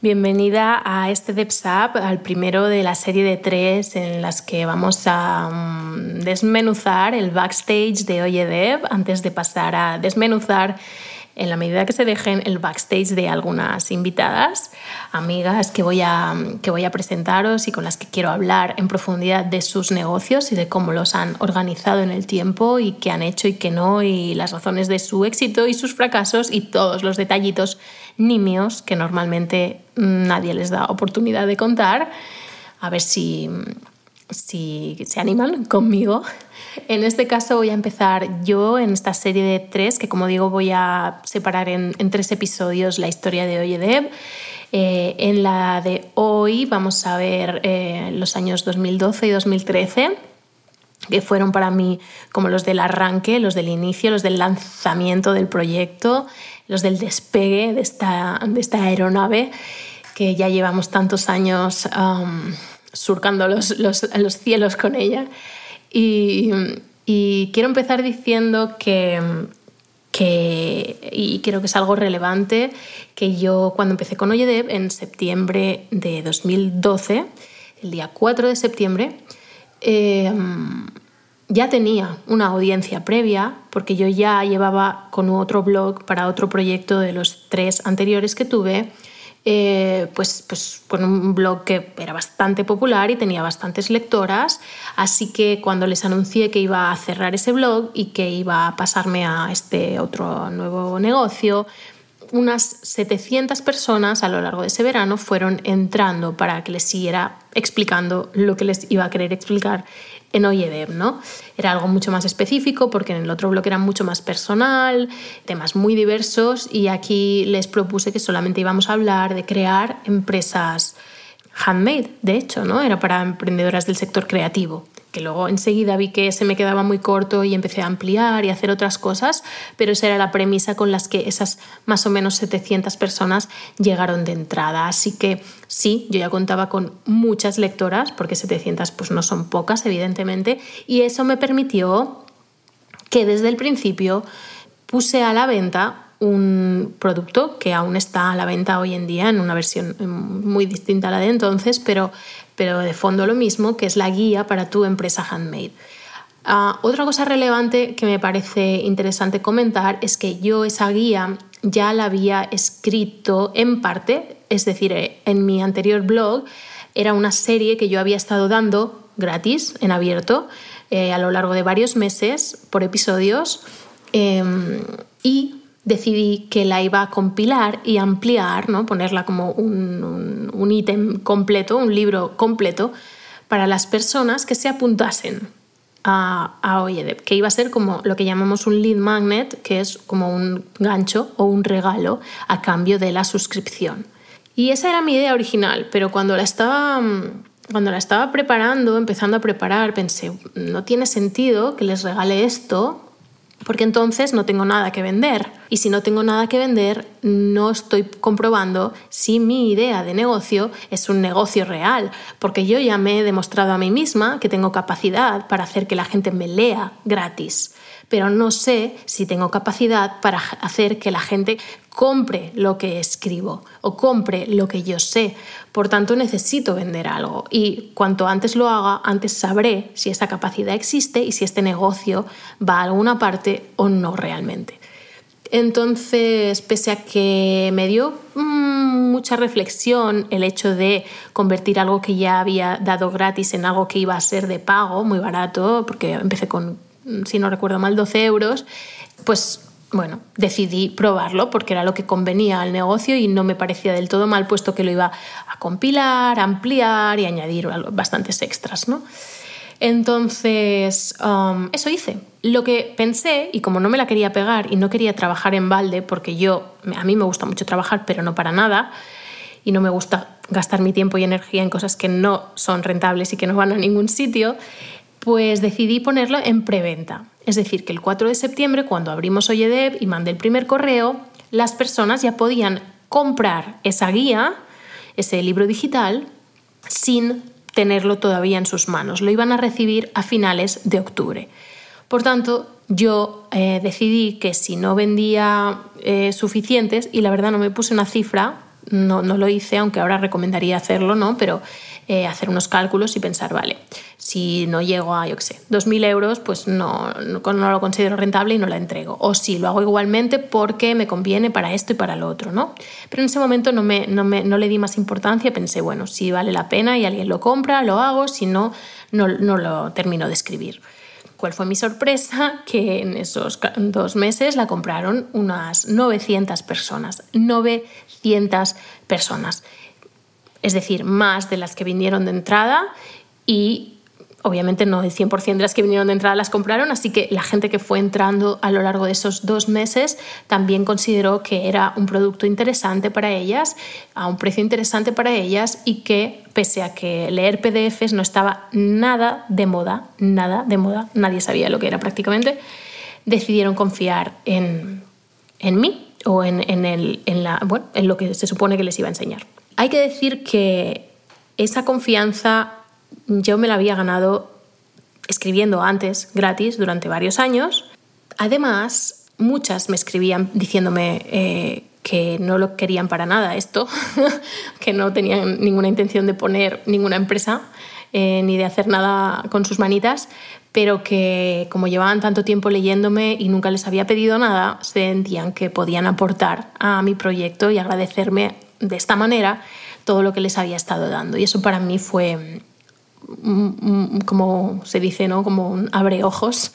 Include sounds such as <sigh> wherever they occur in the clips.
Bienvenida a este DevSap, al primero de la serie de tres en las que vamos a mm, desmenuzar el backstage de Oye Dev antes de pasar a desmenuzar en la medida que se dejen el backstage de algunas invitadas, amigas que voy, a, que voy a presentaros y con las que quiero hablar en profundidad de sus negocios y de cómo los han organizado en el tiempo y qué han hecho y qué no y las razones de su éxito y sus fracasos y todos los detallitos nimios que normalmente nadie les da oportunidad de contar. A ver si, si se animan conmigo. <laughs> En este caso voy a empezar yo en esta serie de tres, que como digo voy a separar en, tres episodios la historia de Oyedev. Eh, en la de hoy vamos a ver eh, los años 2012 y 2013 que fueron para mí como los del arranque, los del inicio, los del lanzamiento del proyecto, los del despegue de esta, de esta aeronave que ya llevamos tantos años um, surcando los, los, los, cielos con ella. Y, y quiero empezar diciendo que, que, y creo que es algo relevante, que yo cuando empecé con Oyedev en septiembre de 2012, el día 4 de septiembre, eh, ya tenía una audiencia previa, porque yo ya llevaba con otro blog para otro proyecto de los tres anteriores que tuve, eh, pues, pues con un blog que era bastante popular y tenía bastantes lectoras, así que cuando les anuncié que iba a cerrar ese blog y que iba a pasarme a este otro nuevo negocio, unas 700 personas a lo largo de ese verano fueron entrando para que les siguiera explicando lo que les iba a querer explicar en Oyedev, ¿no? Era algo mucho más específico porque en el otro blog era mucho más personal, temas muy diversos y aquí les propuse que solamente íbamos a hablar de crear empresas handmade, de hecho, ¿no? Era para emprendedoras del sector creativo luego enseguida vi que se me quedaba muy corto y empecé a ampliar y hacer otras cosas, pero esa era la premisa con las que esas más o menos 700 personas llegaron de entrada. Así que sí, yo ya contaba con muchas lectoras, porque 700 pues no son pocas, evidentemente, y eso me permitió que desde el principio puse a la venta un producto que aún está a la venta hoy en día en una versión muy distinta a la de entonces, pero pero de fondo lo mismo, que es la guía para tu empresa handmade. Ah, otra cosa relevante que me parece interesante comentar es que yo esa guía ya la había escrito en parte, es decir, eh, en mi anterior blog era una serie que yo había estado dando gratis, en abierto, eh, a lo largo de varios meses por episodios em, y decidí que la iba a compilar y ampliar, ¿no? ponerla como un ítem completo, un libro completo, para las personas que se apuntasen a, a Oyedev, que iba a ser como lo que llamamos un lead magnet, que es como un gancho o un regalo a cambio de la suscripción. Y esa era mi idea original, pero cuando la estaba, cuando la estaba preparando, empezando a preparar, pensé, no tiene sentido que les regale esto porque entonces no tengo nada que vender. Y si no tengo nada que vender, no estoy comprobando si mi idea de negocio es un negocio real, porque yo ya me he demostrado a mí misma que tengo capacidad para hacer que la gente me lea gratis pero no sé si tengo capacidad para hacer que la gente compre lo que escribo o compre lo que yo sé. Por tanto, necesito vender algo y cuanto antes lo haga, antes sabré si esa capacidad existe y si este negocio va a alguna parte o no realmente. Entonces, pese a que me dio mm, mucha reflexión el hecho de convertir algo que ya había dado gratis en algo que iba a ser de pago, muy barato, porque empecé con, si no recuerdo mal, 12 euros, pues bueno, decidí probarlo porque era lo que convenía al negocio y no me parecía del todo mal, puesto que lo iba a compilar, ampliar y añadir bastantes extras, ¿no? Entonces, um, eso hice. Lo que pensé, y como no me la quería pegar y no quería trabajar en balde, porque yo, a mí me gusta mucho trabajar, pero no para nada, y no me gusta gastar mi tiempo y energía en cosas que no son rentables y que no van a ningún sitio, pues decidí ponerlo en preventa. Es decir, que el 4 de septiembre, cuando abrimos Oyedev y mandé el primer correo, las personas ya podían comprar esa guía, ese libro digital, sin tenerlo todavía en sus manos. Lo iban a recibir a finales de octubre. Por tanto, yo eh, decidí que si no vendía eh, suficientes, y la verdad no me puse una cifra, no, no lo hice, aunque ahora recomendaría hacerlo, ¿no? Pero eh, hacer unos cálculos y pensar, vale, si no llego a, yo qué sé, 2.000 euros, pues no, no, lo considero rentable y no la entrego. O sí, lo hago igualmente porque me conviene para esto y para lo otro, ¿no? Pero en ese momento no, me, no, me, no le di más importancia, pensé, bueno, si vale la pena y alguien lo compra, lo hago, si no, no, no lo termino de escribir. ¿Cuál fue mi sorpresa? Que en esos dos meses la compraron unas 900 personas. 900 personas es decir, más de las que vinieron de entrada y obviamente no el 100% de las que vinieron de entrada las compraron, así que la gente que fue entrando a lo largo de esos dos meses también consideró que era un producto interesante para ellas, a un precio interesante para ellas y que pese a que leer PDFs no estaba nada de moda, nada de moda, nadie sabía lo que era prácticamente, decidieron confiar en, mí o en, en, la, en lo que se supone que les iba a enseñar. Hay que decir que esa confianza yo me la había ganado escribiendo antes gratis durante varios años. Además, muchas me escribían diciéndome eh, que no lo querían para nada esto, <laughs> que no tenían ninguna intención de poner ninguna empresa eh, ni de hacer nada con sus manitas, pero que como llevaban tanto tiempo leyéndome y nunca les había pedido nada, sentían que podían aportar a mi proyecto y agradecerme de esta manera todo lo que les había estado dando. Y eso para mí fue, como se dice, ¿no? como un abre ojos,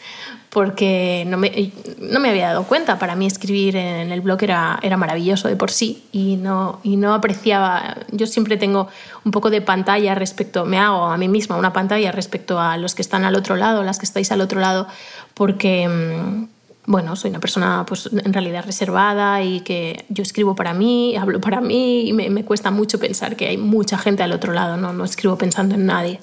porque no me, no me, había dado cuenta. Para mí escribir en el blog era, era maravilloso de por sí y no, y no apreciaba, yo siempre tengo un poco de pantalla respecto, me hago a mí misma una pantalla respecto a los que están al otro lado, las que estáis al otro lado, porque mm, bueno, soy una persona pues, en realidad reservada y que yo escribo para mí, hablo para mí y me, cuesta mucho pensar que hay mucha gente al otro lado, no, no escribo pensando en nadie.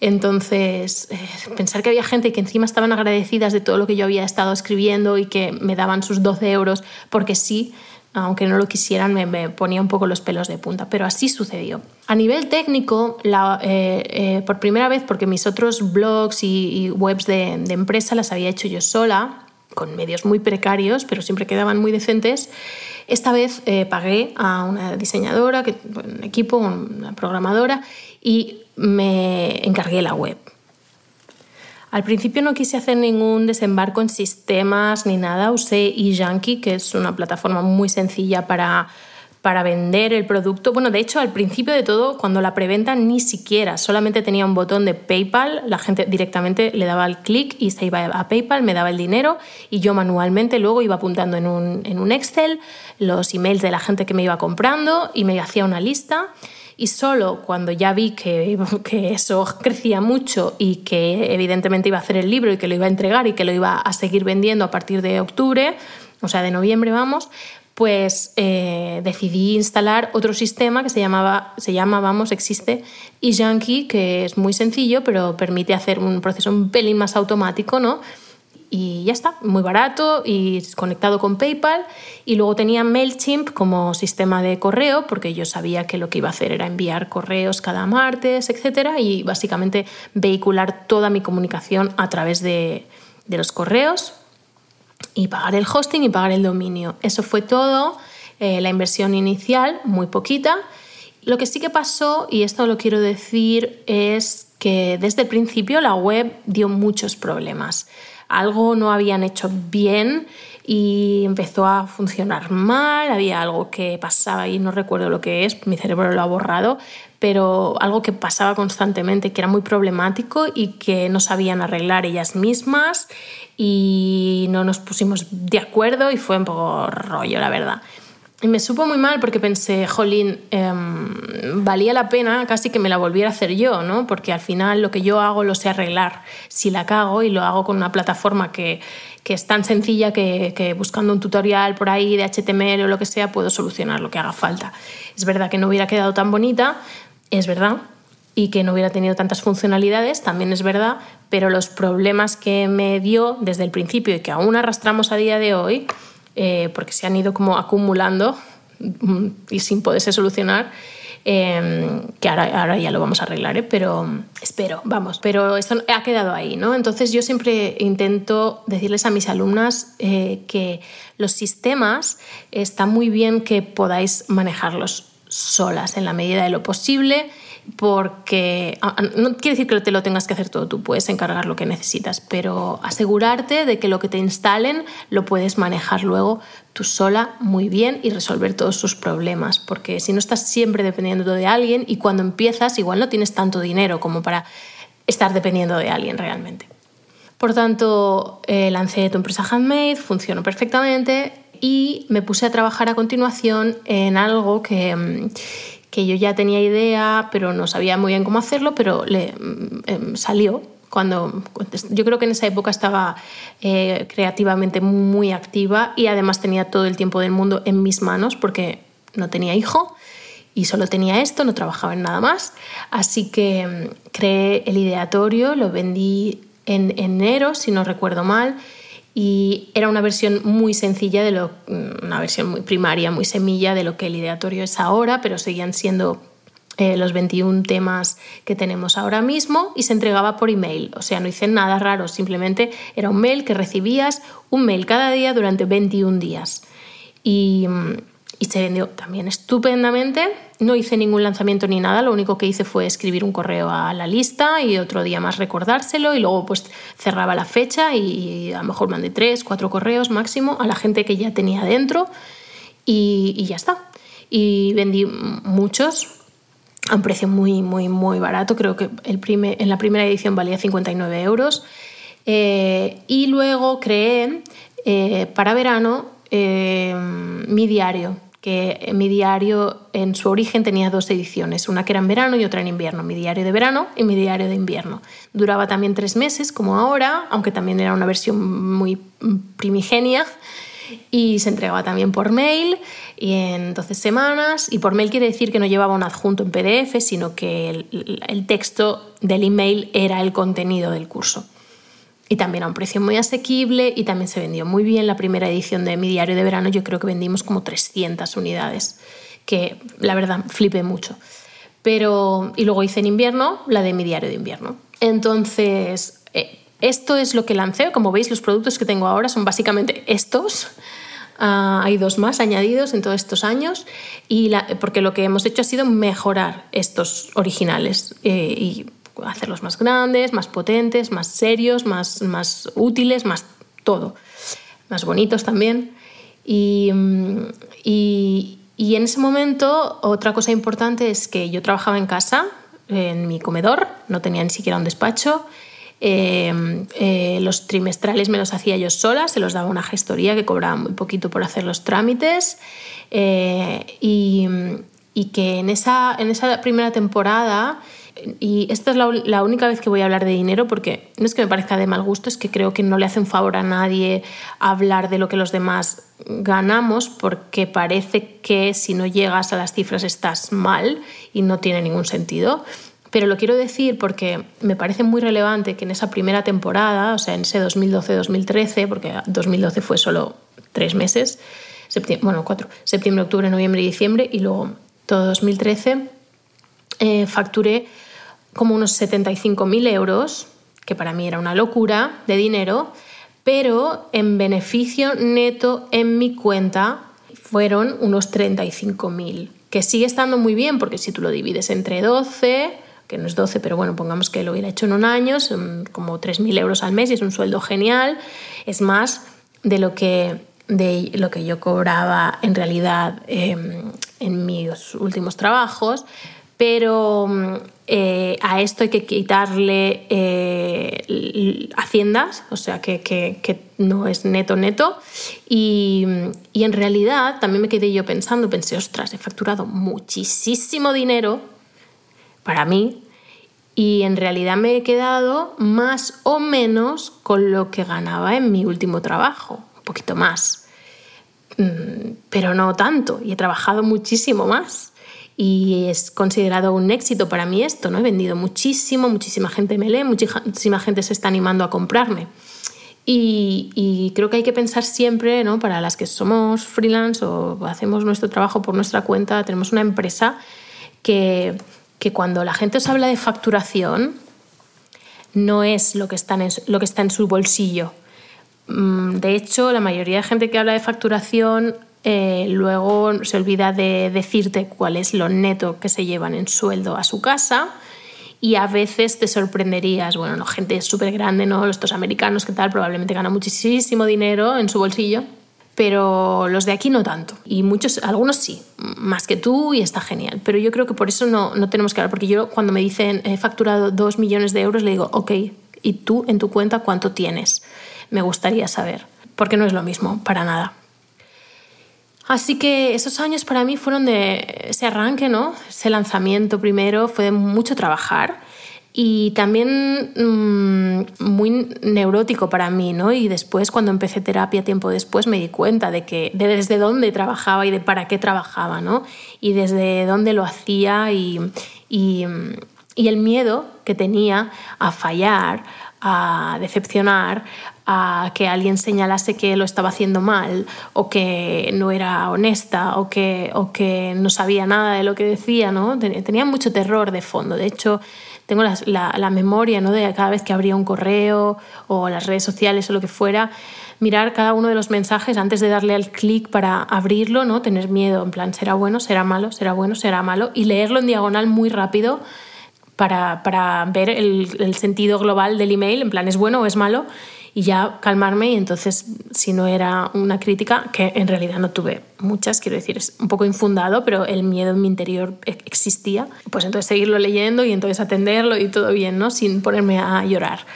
Entonces, eh, pensar que había gente que encima estaban agradecidas de todo lo que yo había estado escribiendo y que me daban sus 12 euros porque sí, aunque no lo quisieran, me, ponía un poco los pelos de punta, pero así sucedió. A nivel técnico, la, eh, eh, por primera vez, porque mis otros blogs y, webs de, de empresa las había hecho yo sola, con medios muy precarios, pero siempre quedaban muy decentes. Esta vez eh, pagué a una diseñadora, un equipo, una programadora, y me encargué la web. Al principio no quise hacer ningún desembarco en sistemas ni nada, usé eJunkie, que es una plataforma muy sencilla para para vender el producto. Bueno, de hecho, al principio de todo, cuando la preventa ni siquiera, solamente tenía un botón de PayPal, la gente directamente le daba el clic y se iba a PayPal, me daba el dinero y yo manualmente luego iba apuntando en un, en un Excel los emails de la gente que me iba comprando y me hacía una lista. Y solo cuando ya vi que, <laughs> que, eso crecía mucho y que evidentemente iba a hacer el libro y que lo iba a entregar y que lo iba a seguir vendiendo a partir de octubre, o sea, de noviembre vamos, pues eh, decidí instalar otro sistema que se llamaba, se llama, vamos, existe eJunkie, que es muy sencillo, pero permite hacer un proceso un pelín más automático, ¿no? Y ya está, muy barato y conectado con PayPal. Y luego tenía MailChimp como sistema de correo, porque yo sabía que lo que iba a hacer era enviar correos cada martes, etc. Y básicamente vehicular toda mi comunicación a través de, de los correos y pagar el hosting y pagar el dominio. Eso fue todo, eh, la inversión inicial, muy poquita. Lo que sí que pasó, y esto lo quiero decir, es que desde el principio la web dio muchos problemas. Algo no habían hecho bien y empezó a funcionar mal, había algo que pasaba y no recuerdo lo que es, mi cerebro lo ha borrado, pero algo que pasaba constantemente, que era muy problemático y que no sabían arreglar ellas mismas y no nos pusimos de acuerdo y fue un poco rollo, la verdad. Y me supo muy mal porque pensé, jolín, em, valía la pena casi que me la volviera a hacer yo, ¿no? Porque al final lo que yo hago lo sé arreglar. Si la cago y lo hago con una plataforma que, que es tan sencilla que, buscando un tutorial por ahí de HTML o lo que sea puedo solucionar lo que haga falta. Es verdad que no hubiera quedado tan bonita, es verdad, y que no hubiera tenido tantas funcionalidades, también es verdad, pero los problemas que me dio desde el principio y que aún arrastramos a día de hoy, eh, porque se han ido como acumulando <laughs> y sin poderse solucionar, em, que ahora, ahora, ya lo vamos a arreglar, ¿eh? pero espero, vamos, pero esto ha quedado ahí, ¿no? Entonces yo siempre intento decirles a mis alumnas eh, que los sistemas está muy bien que podáis manejarlos solas en la medida de lo posible porque no quiere decir que te lo tengas que hacer todo tú, puedes encargar lo que necesitas, pero asegurarte de que lo que te instalen lo puedes manejar luego tú sola muy bien y resolver todos sus problemas, porque si no estás siempre dependiendo de alguien y cuando empiezas igual no tienes tanto dinero como para estar dependiendo de alguien realmente. Por tanto, eh, lancé tu empresa Handmade, funcionó perfectamente y me puse a trabajar a continuación en algo que mm, que yo ya tenía idea, pero no sabía muy bien cómo hacerlo, pero le em, salió. Cuando, yo creo que en esa época estaba eh, creativamente muy activa y además tenía todo el tiempo del mundo en mis manos porque no tenía hijo y solo tenía esto, no trabajaba en nada más. Así que mm, creé el ideatorio, lo vendí en enero, si no recuerdo mal, y era una versión muy sencilla de lo una versión muy primaria, muy semilla de lo que el ideatorio es ahora, pero seguían siendo eh, los 21 temas que tenemos ahora mismo y se entregaba por email. O sea, no hice nada raro, simplemente era un mail que recibías, un mail cada día durante 21 días. Y, y se vendió también estupendamente no hice ningún lanzamiento ni nada, lo único que hice fue escribir un correo a la lista y otro día más recordárselo y luego pues cerraba la fecha y a lo mejor mandé tres, cuatro correos máximo a la gente que ya tenía dentro y, ya está. Y vendí muchos a un precio muy, muy, muy barato, creo que el en la primera edición valía 59 euros. Eh, y luego creé eh, para verano eh, mi diario que mi diario en su origen tenía dos ediciones, una que era en verano y otra en invierno, mi diario de verano y mi diario de invierno. Duraba también tres meses, como ahora, aunque también era una versión muy primigenia, y se entregaba también por mail y en 12 semanas. Y por mail quiere decir que no llevaba un adjunto en PDF, sino que el texto del email era el contenido del curso y también a un precio muy asequible y también se vendió muy bien la primera edición de mi diario de verano. Yo creo que vendimos como 300 unidades, que la verdad flipé mucho. Pero, y luego hice en invierno la de mi diario de invierno. Entonces, eh, esto es lo que lancé. Como veis, los productos que tengo ahora son básicamente estos. Ah, hay dos más añadidos en todos estos años y porque lo que hemos hecho ha sido mejorar estos originales eh, hacerlos más grandes, más potentes, más serios, más, más útiles, más todo, más bonitos también. Y, y, en ese momento otra cosa importante es que yo trabajaba en casa, en mi comedor, no tenía ni siquiera un despacho. Em, eh, los trimestrales me los hacía yo sola, se los daba una gestoría que cobraba muy poquito por hacer los trámites. Eh, y, y, que en esa, en esa primera temporada y esta es la, única vez que voy a hablar de dinero porque no es que me parezca de mal gusto, es que creo que no le hace un favor a nadie hablar de lo que los demás ganamos porque parece que si no llegas a las cifras estás mal y no tiene ningún sentido. Pero lo quiero decir porque me parece muy relevante que en esa primera temporada, o sea, en ese 2012-2013, porque 2012 fue solo tres meses, bueno, cuatro, septiembre, octubre, noviembre y diciembre, y luego todo 2013, eh, facturé como unos 75.000 euros, que para mí era una locura de dinero, pero en beneficio neto en mi cuenta fueron unos 35.000, que sigue estando muy bien porque si tú lo divides entre 12, que no es 12, pero bueno, pongamos que lo hubiera hecho en un año, son como 3.000 euros al mes y es un sueldo genial, es más de lo que, de lo que yo cobraba en realidad em, en mis últimos trabajos, pero eh, a esto hay que quitarle eh, haciendas, o sea que, no es neto neto. Y, y, en realidad también me quedé yo pensando, pensé, ostras, he facturado muchísimo dinero para mí y en realidad me he quedado más o menos con lo que ganaba en mi último trabajo, un poquito más, mm, pero no tanto, y he trabajado muchísimo más y es considerado un éxito para mí esto, ¿no? He vendido muchísimo, muchísima gente me lee, muchísima gente se está animando a comprarme. Y, creo que hay que pensar siempre, ¿no? para las que somos freelance o hacemos nuestro trabajo por nuestra cuenta, tenemos una empresa que, que cuando la gente os habla de facturación, no es lo que está en, lo que está en su bolsillo. Mm, de hecho, la mayoría de gente que habla de facturación eh, luego se olvida de decirte cuál es lo neto que se llevan en sueldo a su casa y a veces te sorprenderías, bueno, no, gente súper grande, ¿no? Estos americanos que tal, probablemente ganan muchísimo dinero en su bolsillo, pero los de aquí no tanto. Y muchos, algunos sí, más que tú y está genial. Pero yo creo que por eso no, no tenemos que hablar, porque yo cuando me dicen he facturado dos millones de euros, le digo, ok, ¿y tú en tu cuenta cuánto tienes? Me gustaría saber, porque no es lo mismo, para nada. Así que esos años para mí fueron de ese arranque, ¿no? Ese lanzamiento primero fue de mucho trabajar y también mm, muy neurótico para mí, ¿no? Y después cuando empecé terapia tiempo después me di cuenta de que de desde dónde trabajaba y de para qué trabajaba, ¿no? Y desde dónde lo hacía y, y, y el miedo que tenía a fallar, a decepcionar, a que alguien señalase que lo estaba haciendo mal o que no era honesta o que, o que no sabía nada de lo que decía, ¿no? Tenía mucho terror de fondo. De hecho, tengo la, la, memoria ¿no? de cada vez que abría un correo o las redes sociales o lo que fuera, mirar cada uno de los mensajes antes de darle al clic para abrirlo, ¿no? tener miedo, en plan, será bueno, será malo, será bueno, será malo, y leerlo en diagonal muy rápido para, para ver el, el, sentido global del email, en plan, es bueno o es malo, y ya calmarme y entonces si no era una crítica, que en realidad no tuve muchas, quiero decir, es un poco infundado, pero el miedo en mi interior existía, pues entonces seguirlo leyendo y entonces atenderlo y todo bien, ¿no? Sin ponerme a llorar.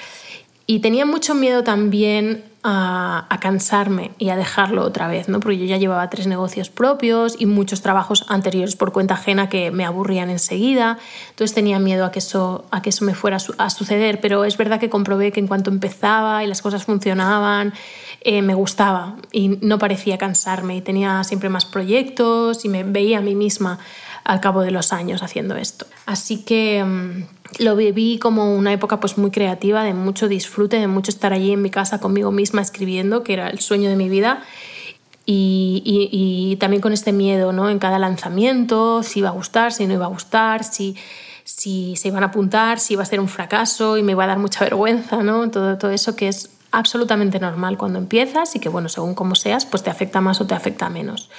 Y tenía mucho miedo también a, cansarme y a dejarlo otra vez, ¿no? porque yo ya llevaba tres negocios propios y muchos trabajos anteriores por cuenta ajena que me aburrían enseguida, entonces tenía miedo a que eso, a que eso me fuera a suceder, pero es verdad que comprobé que en cuanto empezaba y las cosas funcionaban, eh, me gustaba y no parecía cansarme y tenía siempre más proyectos y me veía a mí misma al cabo de los años haciendo esto. Así que mm, lo viví como una época pues muy creativa, de mucho disfrute, de mucho estar allí en mi casa conmigo misma escribiendo, que era el sueño de mi vida. Y, también con este miedo ¿no? en cada lanzamiento, si iba a gustar, si no iba a gustar, si, si se iban a apuntar, si iba a ser un fracaso y me iba a dar mucha <laughs> vergüenza, ¿no? todo, todo eso que es absolutamente normal cuando empiezas y que, bueno, según cómo seas, pues te afecta más o te afecta menos.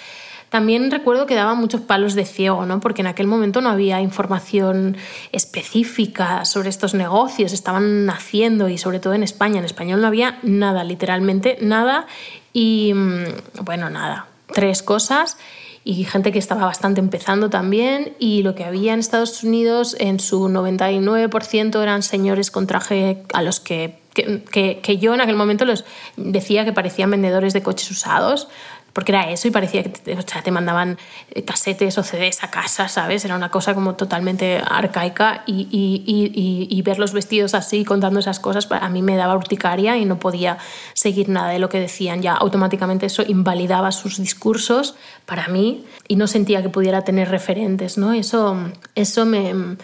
También recuerdo que daba muchos palos de ciego, ¿no? porque en aquel momento no había información específica sobre estos negocios, estaban naciendo y sobre todo en España. En español no había nada, literalmente nada. Y mm, bueno, nada, tres cosas y gente que estaba bastante empezando también y lo que había en Estados Unidos en su 99% eran señores con traje a los que que, que, yo en aquel momento los decía que parecían vendedores de coches usados, porque era eso y parecía que te, te mandaban eh, casetes o CDs a casa, ¿sabes? Era una cosa como totalmente arcaica y, y, y, y, ver los vestidos así contando esas cosas a mí me daba urticaria y no podía seguir nada de lo que decían. Ya automáticamente eso invalidaba sus discursos para mí y no sentía que pudiera tener referentes, ¿no? Eso, eso me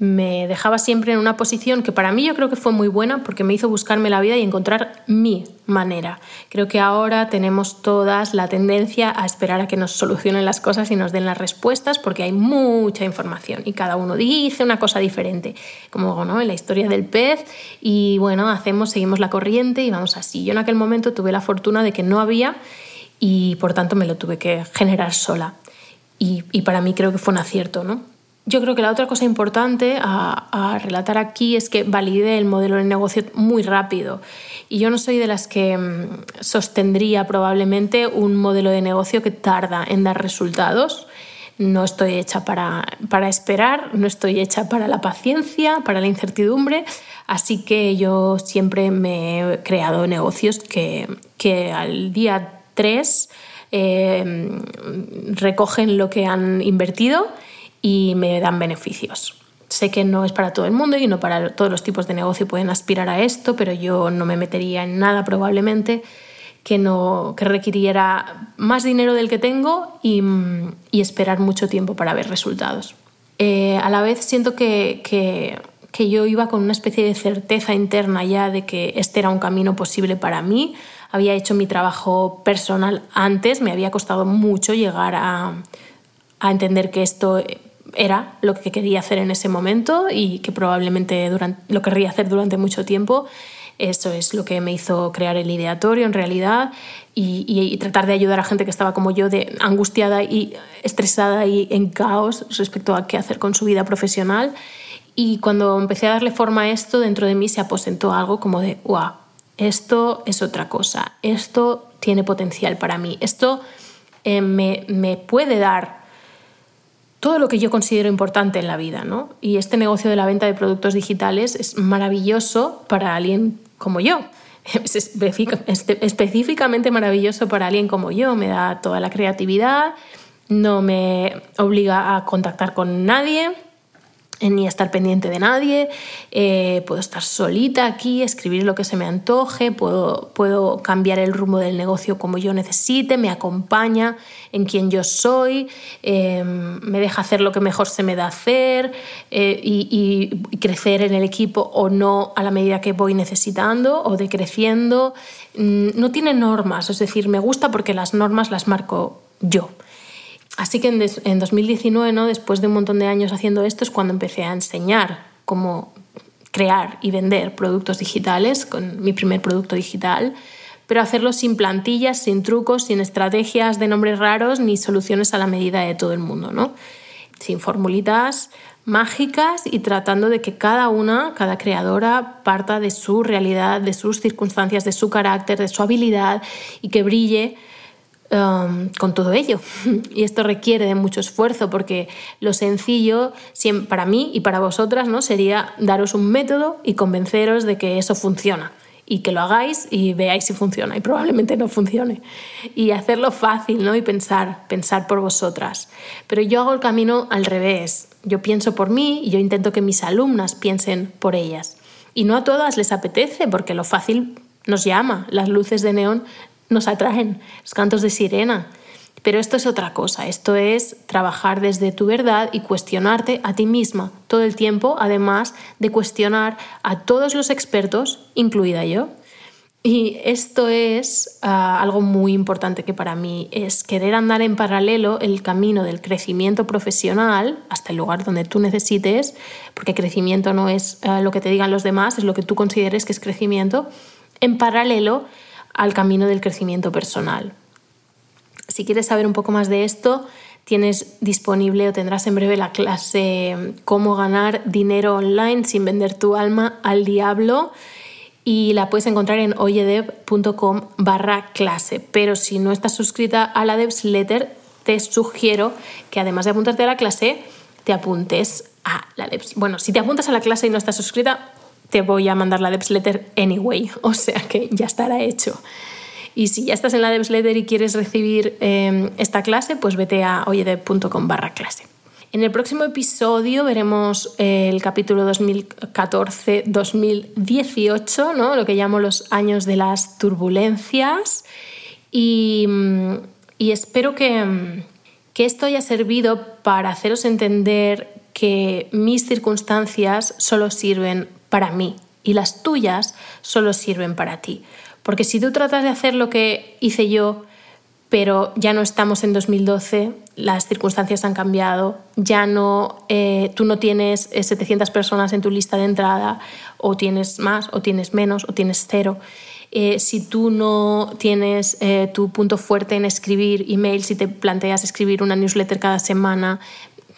me dejaba siempre en una posición que para mí yo creo que fue muy buena porque me hizo buscarme la vida y encontrar mi manera. Creo que ahora tenemos todas la tendencia a esperar a que nos solucionen las cosas y nos den las respuestas porque hay mucha información y cada uno dice una cosa diferente, como ¿no? en la historia del pez y bueno, hacemos, seguimos la corriente y vamos así. Yo en aquel momento tuve la fortuna de que no había y por tanto me lo tuve que generar sola. Y, y para mí creo que fue un acierto, ¿no? Yo creo que la otra cosa importante a, relatar aquí es que valide el modelo de negocio muy rápido. Y yo no soy de las que mm, sostendría probablemente un modelo de negocio que tarda en dar resultados. No estoy hecha para, para esperar, no estoy hecha para la paciencia, para la incertidumbre. Así que yo siempre me he creado negocios que, que al día 3 eh, recogen lo que han invertido y me dan beneficios. Sé que no es para todo el mundo y no para todos los tipos de negocio pueden aspirar a esto, pero yo no me metería en nada probablemente que, no, que requiriera más dinero del que tengo y, y esperar mucho tiempo para ver resultados. Eh, a la vez siento que, que, que yo iba con una especie de certeza interna ya de que este era un camino posible para mí. Había hecho mi trabajo personal antes, me había costado mucho llegar a, a entender que esto era lo que quería hacer en ese momento y que probablemente durante, lo querría hacer durante mucho tiempo. Eso es lo que me hizo crear el ideatorio en realidad y, tratar de ayudar a gente que estaba como yo, de angustiada y estresada y en caos respecto a qué hacer con su vida profesional. Y cuando empecé a darle forma a esto, dentro de mí se aposentó algo como de, wow, esto es otra cosa, esto tiene potencial para mí, esto eh, me, me puede dar todo lo que yo considero importante en la vida, ¿no? Y este negocio de la venta de productos digitales es maravilloso para alguien como yo. <laughs> Es específicamente maravilloso para alguien como yo. Me da toda la creatividad, no me obliga a contactar con nadie ni estar pendiente de nadie, eh, puedo estar solita aquí, escribir lo que se me antoje, puedo, puedo cambiar el rumbo del negocio como yo necesite, me acompaña en quien yo soy, eh, me deja hacer lo que mejor se me da hacer eh, y, y, crecer en el equipo o no a la medida que voy necesitando o decreciendo. Mm, no tiene normas, es decir, me gusta porque las normas las marco yo. Así que en, 2019, ¿no? después de un montón de años haciendo esto, es cuando empecé a enseñar cómo crear y vender productos digitales con mi primer producto digital, pero hacerlo sin plantillas, sin trucos, sin estrategias de nombres raros ni soluciones a la medida de todo el mundo, ¿no? Sin formulitas mágicas y tratando de que cada una, cada creadora, parta de su realidad, de sus circunstancias, de su carácter, de su habilidad y que brille Con todo ello. <laughs> Y esto requiere de mucho esfuerzo porque lo sencillo para mí y para vosotras ¿no? sería daros un método y convenceros de que eso funciona y que lo hagáis y veáis si funciona y probablemente no funcione. Y hacerlo fácil ¿no? y pensar, pensar por vosotras. Pero yo hago el camino al revés. Yo pienso por mí y yo intento que mis alumnas piensen por ellas. Y no a todas les apetece porque lo fácil nos llama. Las luces de neón nos atraen, los cantos de sirena. Pero esto es otra cosa, esto es trabajar desde tu verdad y cuestionarte a ti misma todo el tiempo, además de cuestionar a todos los expertos, incluida yo. Y esto es ah, algo muy importante que para mí es querer andar en paralelo el camino del crecimiento profesional hasta el lugar donde tú necesites, porque crecimiento no es ah, lo que te digan los demás, es lo que tú consideres que es crecimiento, en paralelo al camino del crecimiento personal. Si quieres saber un poco más de esto, tienes disponible o tendrás en breve la clase Cómo ganar dinero online sin vender tu alma al diablo y la puedes encontrar en oyedev.com barra clase. Pero si no estás suscrita a la Devsletter, te sugiero que además de apuntarte a la clase, te apuntes a la Devs. Bueno, si te apuntas a la clase y no estás suscrita, te voy a mandar la Devsletter anyway, <laughs> o sea que ya estará hecho. Y si ya estás en la Devsletter y quieres recibir em, esta clase, pues vete a oyedev.com barra clase. En el próximo episodio veremos el capítulo 2014-2018, ¿no? lo que llamo los años de las turbulencias. Y, y espero que, que esto haya servido para haceros entender que mis circunstancias solo sirven para mí y las tuyas solo sirven para ti. Porque si tú tratas de hacer lo que hice yo, pero ya no estamos en 2012, las circunstancias han cambiado, ya no, eh, tú no tienes 700 eh, personas en tu lista de entrada, o tienes más, o tienes menos, o tienes cero. Eh, si tú no tienes tu punto fuerte en escribir emails, si te planteas escribir una newsletter cada semana,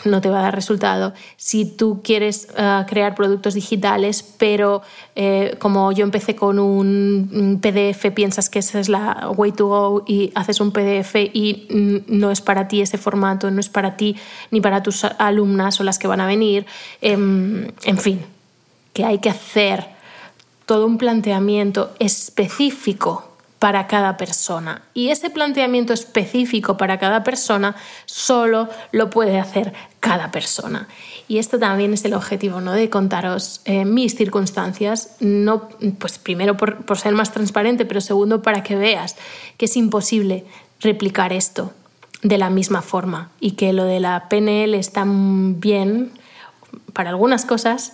no te va a dar resultado. Si tú quieres eh, crear productos digitales, pero eh, como yo empecé con un PDF, piensas que esa es la way to go y haces un PDF y no es para ti ese formato, no es para ti ni para tus alumnas o las que van a venir, em, en fin, que hay que hacer todo un planteamiento específico para cada persona. Y ese planteamiento específico para cada persona solo lo puede hacer cada persona. Y esto también es el objetivo, ¿no? De contaros eh, mis circunstancias, no, pues primero por, por ser más transparente, pero segundo para que veas que es imposible replicar esto de la misma forma y que lo de la PNL está bien para algunas cosas,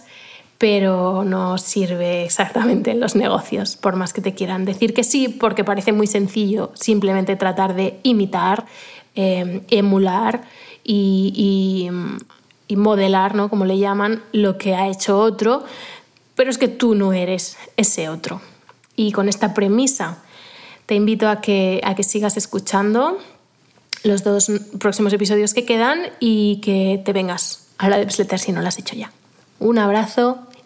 pero no sirve exactamente en los negocios, por más que te quieran decir que sí, porque parece muy sencillo simplemente tratar de imitar, eh, emular y, modelar, ¿no? como le llaman, lo que ha hecho otro, pero es que tú no eres ese otro. Y con esta premisa te invito a que, a que sigas escuchando los dos próximos episodios que quedan y que te vengas a la de si no lo has hecho ya. Un abrazo